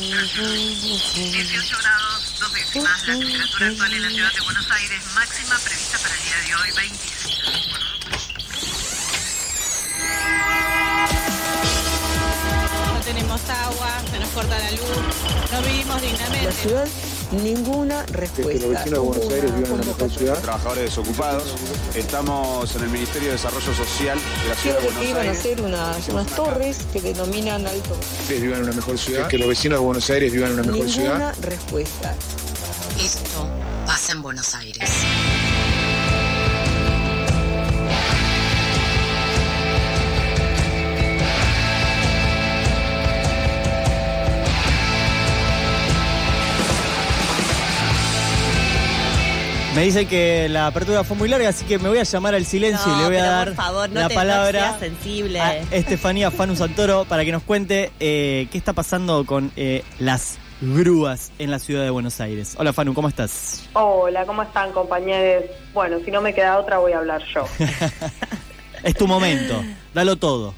18 grados, dos décimas. La temperatura actual en la ciudad de Buenos Aires, máxima prevista para el día de hoy, 26. No tenemos agua, se nos corta la luz, no vivimos La dignamente. ciudad, ninguna respuesta. que los vecinos de Buenos Aires vivan en una mejor ciudad. trabajadores desocupados. Estamos en el Ministerio de Desarrollo Social de la ciudad de Buenos iban a Aires. hacer unas, unas torres que denominan alto. Que vivan en una mejor ciudad. Que los vecinos de Buenos Aires vivan en una mejor ciudad. Ninguna respuesta. Esto pasa en Buenos Aires. Me dice que la apertura fue muy larga, así que me voy a llamar al silencio y le voy a dar por favor, no la te- palabra sensible. a Estefanía Fanu Santoro para que nos cuente eh, qué está pasando con eh, las grúas en la ciudad de Buenos Aires. Hola Fanu, ¿cómo estás? Hola, ¿cómo están compañeros? Bueno, si no me queda otra voy a hablar yo. Es tu momento, dalo todo.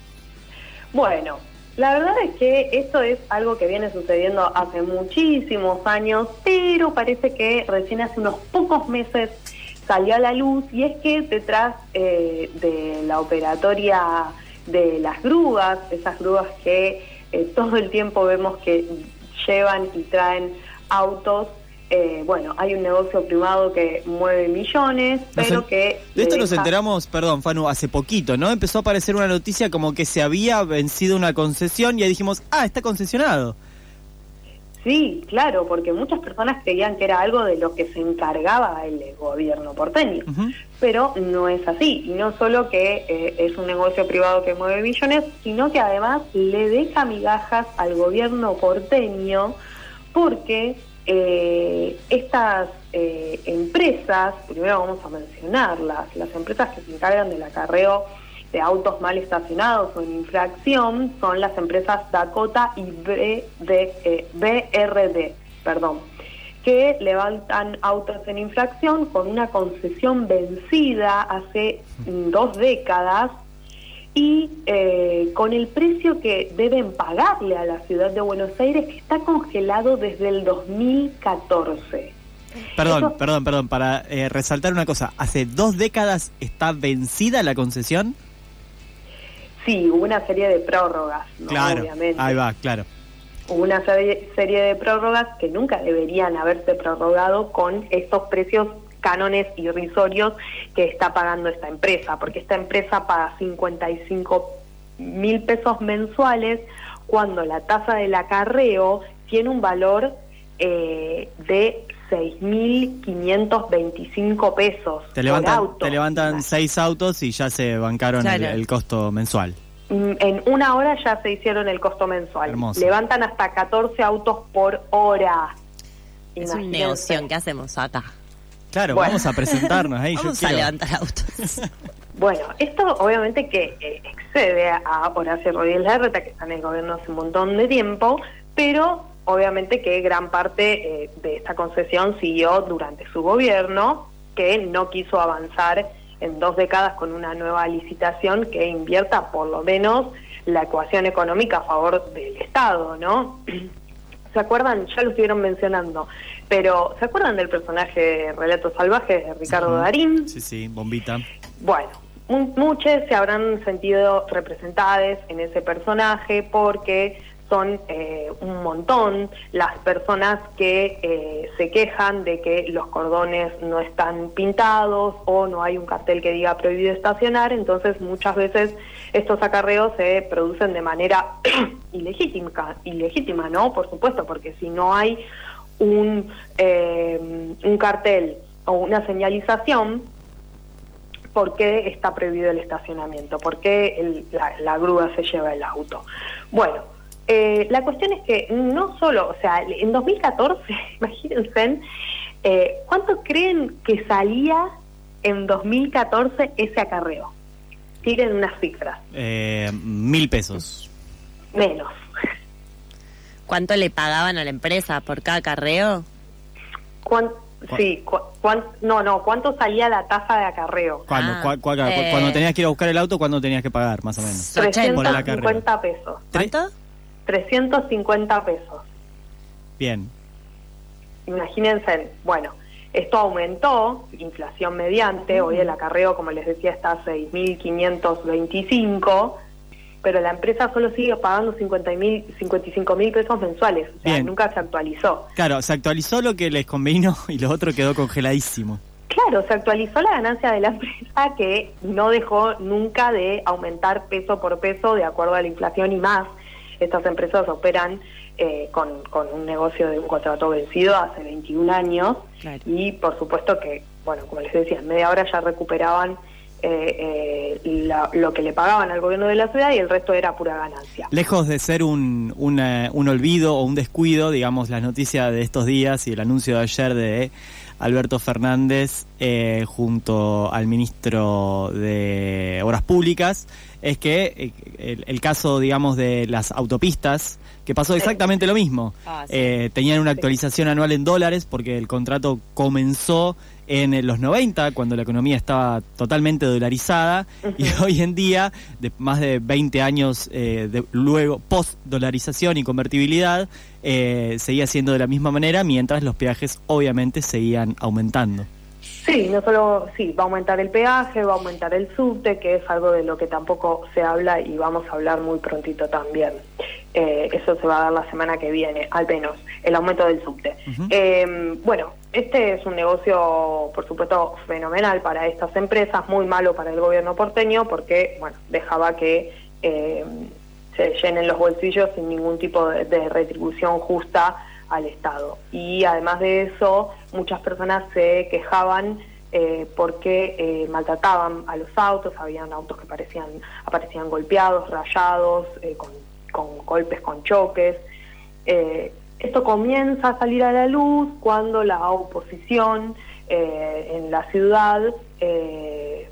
Bueno, la verdad es que esto es algo que viene sucediendo hace muchísimos años, pero parece que recién hace unos pocos meses salió a la luz y es que detrás eh, de la operatoria de las grúas, esas grúas que eh, todo el tiempo vemos que llevan y traen autos, eh, bueno, hay un negocio privado que mueve millones, pero que... De esto nos enteramos, perdón Fanu, hace poquito, ¿no? Empezó a aparecer una noticia como que se había vencido una concesión y ahí dijimos, ah, está concesionado. Sí, claro, porque muchas personas creían que era algo de lo que se encargaba el gobierno porteño, pero no es así. Y no solo que eh, es un negocio privado que mueve millones, sino que además le deja migajas al gobierno porteño porque eh, estas eh, empresas, primero vamos a mencionarlas, las empresas que se encargan del acarreo de autos mal estacionados o en infracción son las empresas Dakota y BD, eh, BRD, perdón, que levantan autos en infracción con una concesión vencida hace dos décadas y eh, con el precio que deben pagarle a la ciudad de Buenos Aires que está congelado desde el 2014. Perdón, Eso- perdón, perdón, para eh, resaltar una cosa, ¿hace dos décadas está vencida la concesión? Sí, hubo una serie de prórrogas, ¿no? claro, obviamente. ahí va, claro. Hubo una serie, serie de prórrogas que nunca deberían haberse prorrogado con estos precios cánones irrisorios que está pagando esta empresa, porque esta empresa paga 55 mil pesos mensuales cuando la tasa del acarreo tiene un valor eh, de 6.525 pesos Te por levantan, auto. te levantan seis autos y ya se bancaron el, Claro. el costo mensual. Mm, En una hora ya se hicieron el costo mensual. Hermoso. Levantan hasta 14 autos por hora. Es un negocio. ¿Qué hacemos acá? Claro, Bueno. vamos a presentarnos ahí. yo Vamos a quiero- levantar autos. Bueno, esto obviamente que eh, excede a Horacio Rodríguez Larreta, que está en el gobierno hace un montón de tiempo, pero obviamente que gran parte eh, de esta concesión siguió durante su gobierno, que no quiso avanzar en dos décadas con una nueva licitación que invierta por lo menos la ecuación económica a favor del Estado, ¿no? ¿Se acuerdan? Ya lo estuvieron mencionando, pero ¿se acuerdan del personaje de Relatos Salvajes de Ricardo. Darín? Sí, sí, bombita. Bueno, mu- muchos se habrán sentido representadas en ese personaje porque son eh, un montón las personas que eh, se quejan de que los cordones no están pintados o no hay un cartel que diga prohibido estacionar, entonces muchas veces estos acarreos se producen de manera ilegítima, ilegítima, ¿no? Por supuesto, porque si no hay un, eh, un cartel o una señalización, por qué está prohibido el estacionamiento, por qué la grúa se lleva el auto. Bueno, eh, la cuestión es que no solo, o sea, en 2014, imagínense, eh, ¿cuánto creen que salía en 2014 ese acarreo? Tiren unas cifras, Eh, mil pesos. menos. ¿Cuánto le pagaban a la empresa por cada carreo? ¿Cuán- sí, cu- no, no, ¿cuánto salía la tasa de acarreo? Cuando, Ah, cua- eh. cuando tenías que ir a buscar el auto, ¿cuándo tenías que pagar, más o menos? Ochenta. Por el acarreo. 350 pesos. ¿Cuánto? 350 pesos. Bien. Imagínense, bueno, esto aumentó, inflación mediante, hoy el acarreo, como les decía, está a 6.525, pero la empresa solo sigue pagando 50 mil, 55 mil pesos mensuales, o sea, Bien. nunca se actualizó. Claro, se actualizó lo que les convino y lo otro quedó congeladísimo. Claro, se actualizó la ganancia de la empresa que no dejó nunca de aumentar peso por peso de acuerdo a la inflación y más. Estas empresas operan eh, con, con un negocio de un contrato vencido hace 21 años Claro. y por supuesto que, bueno, como les decía, en media hora ya recuperaban eh, eh, la- lo que le pagaban al gobierno de la ciudad y el resto era pura ganancia. Lejos de ser un, una- un olvido o un descuido, digamos, las noticias de estos días y el anuncio de ayer de Alberto Fernández eh, junto al ministro de Obras Públicas. Es que eh, el, el caso, digamos, de las autopistas, que pasó exactamente lo mismo. Ah, sí. Eh, tenían una actualización anual en dólares porque el contrato comenzó en eh, los 90, cuando la economía estaba totalmente dolarizada, y hoy en día, de más de 20 años eh, de, luego, post-dolarización y convertibilidad, eh, seguía siendo de la misma manera, mientras los peajes obviamente seguían aumentando. Sí, no solo, sí, va a aumentar el peaje, va a aumentar el subte, que es algo de lo que tampoco se habla y vamos a hablar muy prontito también. Eh, eso se va a dar la semana que viene, al menos, el aumento del subte. Eh, bueno, este es un negocio, por supuesto, fenomenal para estas empresas, muy malo para el gobierno porteño, porque, bueno, dejaba que eh, se llenen los bolsillos sin ningún tipo de, de retribución justa al Estado. Y además de eso, muchas personas se quejaban eh, porque eh, maltrataban a los autos, habían autos que parecían, aparecían golpeados, rayados, eh, con, con golpes, con choques. Esto comienza a salir a la luz cuando la oposición en la ciudad,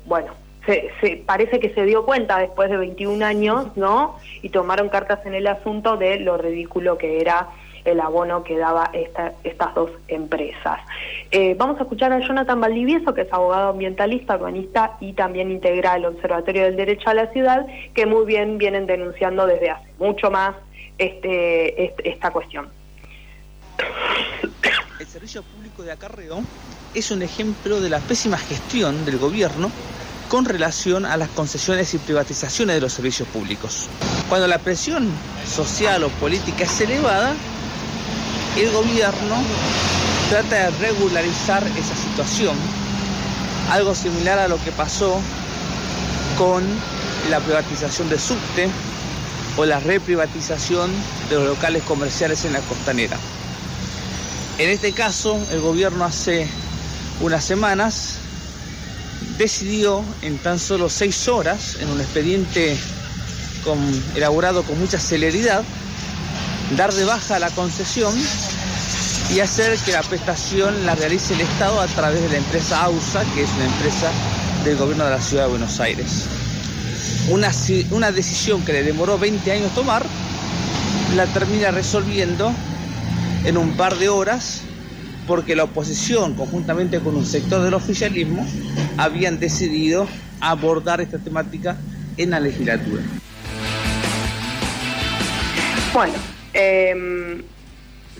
bueno, se, se- parece que se dio cuenta después de 21 años, ¿no? Y tomaron cartas en el asunto de lo ridículo que era el abono que daba esta- estas dos empresas. Eh, vamos a escuchar a Jonathan Valdivieso, que es abogado ambientalista, urbanista y también integra el Observatorio del Derecho a la Ciudad, que muy bien vienen denunciando desde hace mucho más este, este- esta cuestión. El servicio público de acarreo es un ejemplo de la pésima gestión del gobierno con relación a las concesiones y privatizaciones de los servicios públicos. Cuando la presión social o política es elevada, el gobierno trata de regularizar esa situación, algo similar a lo que pasó con la privatización de subte o la reprivatización de los locales comerciales en la costanera. En este caso, el gobierno hace unas semanas decidió en tan solo seis horas, en un expediente elaborado con mucha celeridad, dar de baja la concesión y hacer que la prestación la realice el Estado a través de la empresa AUSA, que es una empresa del gobierno de la ciudad de Buenos Aires. Una, una decisión que le demoró 20 años tomar, la termina resolviendo en un par de horas porque la oposición, conjuntamente con un sector del oficialismo, habían decidido abordar esta temática en la legislatura. Bueno, eh,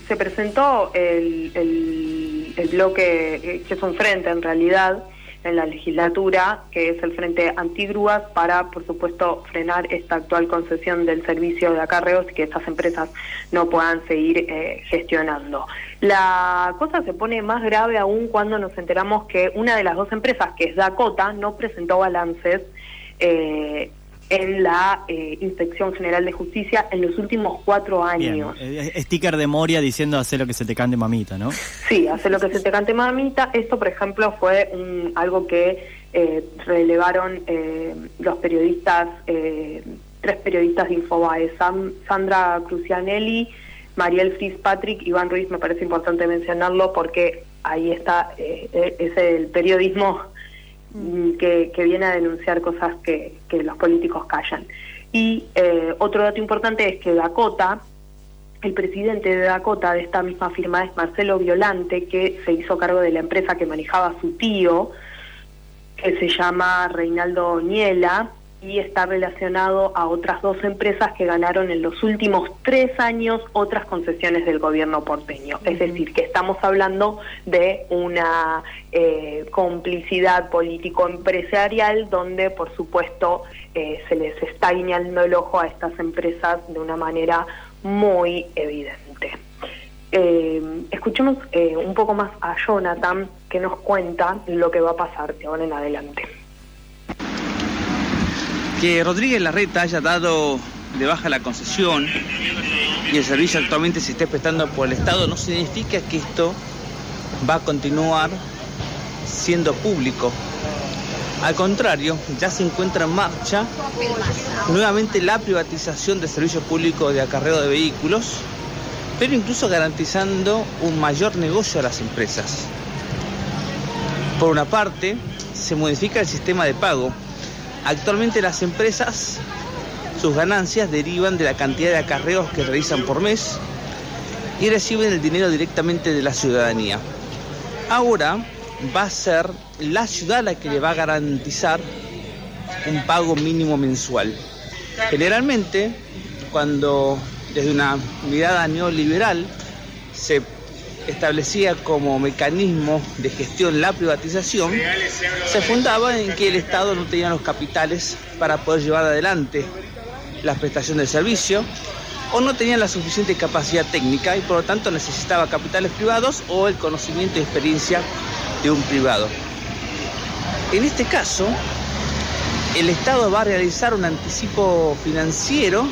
se presentó el, el- bloque, eh, que es un frente en realidad, en la legislatura, que es el Frente Antigrúas, para, por supuesto, frenar esta actual concesión del servicio de acarreos y que estas empresas no puedan seguir eh, gestionando. La cosa se pone más grave aún cuando nos enteramos que una de las dos empresas, que es Dakota, no presentó balances eh, en la eh, Inspección General de Justicia en los últimos cuatro Bien, años. eh, sticker de Moria diciendo hacer lo que se te cante mamita, ¿no? Sí, hace lo que se te cante mamita. Esto, por ejemplo, fue un- algo que eh, relevaron eh, los periodistas, eh, tres periodistas de Infobae, Sam- Sandra Crucianelli, Mariel Fitzpatrick, Iván Ruiz, me parece importante mencionarlo porque ahí está, eh, eh, es el periodismo que, que viene a denunciar cosas que, los políticos callan. Y eh, otro dato importante es que Dakota, el presidente de Dakota, de esta misma firma, es Marcelo Violante, que se hizo cargo de la empresa que manejaba su tío, que se llama Reinaldo Niela, y está relacionado a otras dos empresas que ganaron en los últimos tres años otras concesiones del gobierno porteño. Es decir, que estamos hablando de una eh, complicidad político-empresarial donde, por supuesto, eh, se les está guiñando el ojo a estas empresas de una manera muy evidente. Eh, escuchemos un poco más a Jonathan que nos cuenta lo que va a pasar de ahora en adelante. Que Rodríguez Larreta haya dado de baja la concesión y el servicio actualmente se esté prestando por el Estado no significa que esto va a continuar siendo público. Al contrario, ya se encuentra en marcha nuevamente la privatización del servicio público de acarreo de vehículos, pero incluso garantizando un mayor negocio a las empresas. Por una parte, se modifica el sistema de pago Actualmente las empresas, sus ganancias derivan de la cantidad de acarreos que realizan por mes y reciben el dinero directamente de la ciudadanía. Ahora va a ser la ciudad la que le va a garantizar un pago mínimo mensual. Generalmente, cuando desde una mirada neoliberal se establecía como mecanismo de gestión la privatización, se fundaba en que el Estado no tenía los capitales para poder llevar adelante la prestación del servicio o no tenía la suficiente capacidad técnica y por lo tanto necesitaba capitales privados o el conocimiento y experiencia de un privado. En este caso, el Estado va a realizar un anticipo financiero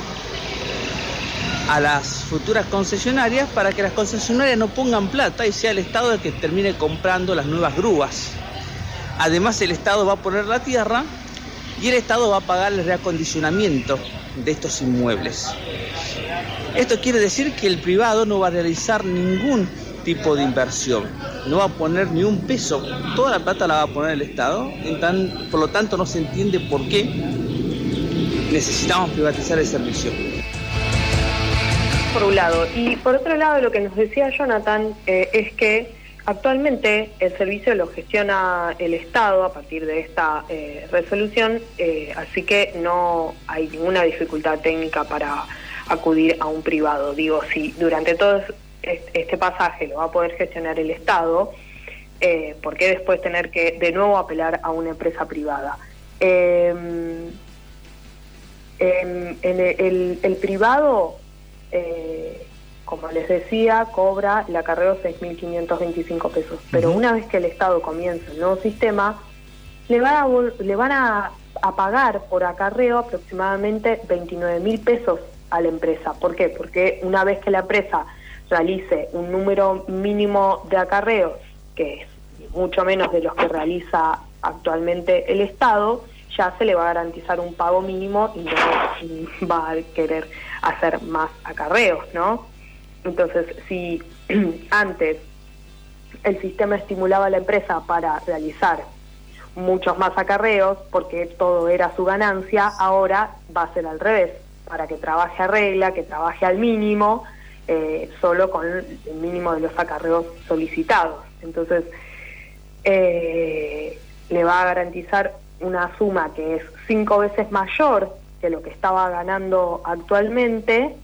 a las futuras concesionarias para que las concesionarias no pongan plata y sea el Estado el que termine comprando las nuevas grúas. Además el Estado va a poner la tierra y el Estado va a pagar el reacondicionamiento de estos inmuebles. Esto quiere decir que el privado no va a realizar ningún tipo de inversión, no va a poner ni un peso, toda la plata la va a poner el Estado, por lo tanto no se entiende por qué necesitamos privatizar el servicio por un lado. Y por otro lado, lo que nos decía Jonathan eh, es que actualmente el servicio lo gestiona el Estado a partir de esta eh, resolución, eh, así que no hay ninguna dificultad técnica para acudir a un privado. Digo, si durante todo este pasaje lo va a poder gestionar el Estado, ¿por qué después tener que de nuevo apelar a una empresa privada? Em, em, en el, el privado eh, como les decía, cobra el acarreo 6.525 pesos. Pero una vez que el Estado comienza el nuevo sistema, le, a, le van a, pagar por acarreo aproximadamente 29.000 pesos a la empresa. ¿Por qué? Porque una vez que la empresa realice un número mínimo de acarreos, que es mucho menos de los que realiza actualmente el Estado, ya se le va a garantizar un pago mínimo y no va a querer hacer más acarreos, ¿no? Entonces, si antes el sistema estimulaba a la empresa para realizar muchos más acarreos, porque todo era su ganancia, ahora va a ser al revés, para que trabaje a regla, que trabaje al mínimo, eh, solo con el mínimo de los acarreos solicitados. Entonces, eh, le va a garantizar una suma que es cinco veces mayor que lo que estaba ganando actualmente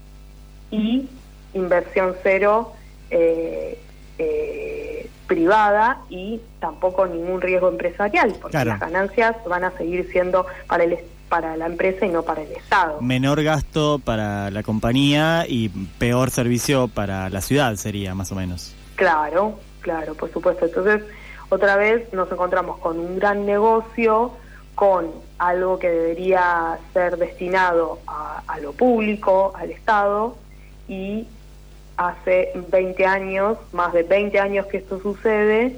y inversión cero eh, eh, privada y tampoco ningún riesgo empresarial, porque las ganancias van a seguir siendo para el para la empresa y no para el Estado. Menor gasto para la compañía y peor servicio para la ciudad sería, más o menos. Claro, claro, por supuesto. Entonces, otra vez nos encontramos con un gran negocio con algo que debería ser destinado a, lo público, al Estado, y hace 20 años, más de 20 años que esto sucede,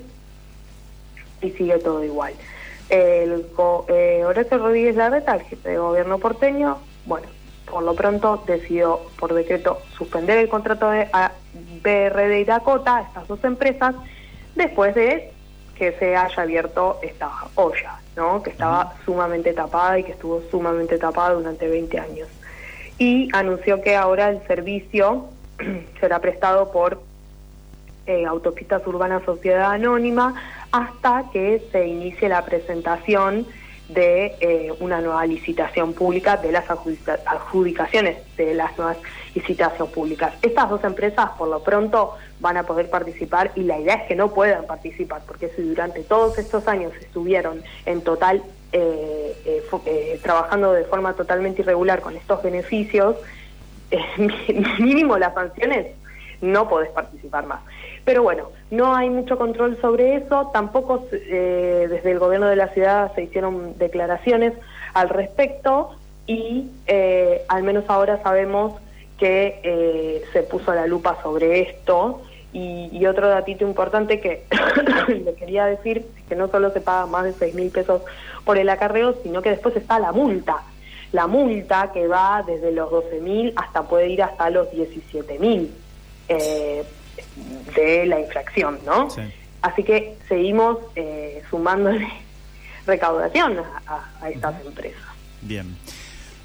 y sigue todo igual. Eh, Horacio Rodríguez Larreta, el jefe de gobierno porteño, bueno, por lo pronto decidió por decreto suspender el contrato de BRD y Dakota, estas dos empresas, después de que se haya abierto esta olla. ¿no? que estaba sumamente tapada y que estuvo sumamente tapada durante 20 años. Y anunció que ahora el servicio será prestado por eh, Autopistas Urbanas Sociedad Anónima hasta que se inicie la presentación de eh, una nueva licitación pública, de las adjudica- adjudicaciones de las nuevas licitaciones públicas. Estas dos empresas por lo pronto van a poder participar y la idea es que no puedan participar, porque si durante todos estos años estuvieron en total eh, eh, eh, trabajando de forma totalmente irregular con estos beneficios, eh, mínimo las sanciones, no podés participar más. Pero bueno, no hay mucho control sobre eso, tampoco desde el gobierno de la ciudad se hicieron declaraciones al respecto y al menos ahora sabemos que eh, se puso la lupa sobre esto. Y, y otro datito importante que le quería decir es que no solo se paga más de 6 mil pesos por el acarreo, sino que después está la multa. La multa que va desde los 12 mil hasta puede ir hasta los 17 mil eh, de la infracción, ¿no? Sí. Así que seguimos eh, sumándole recaudación a, a- a estas empresas. Bien.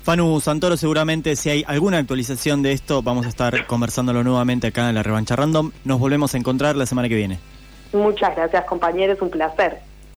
Fanu Santoro, seguramente si hay alguna actualización de esto, vamos a estar conversándolo nuevamente acá en la revancha random. Nos volvemos a encontrar la semana que viene. Muchas gracias compañeros, un placer.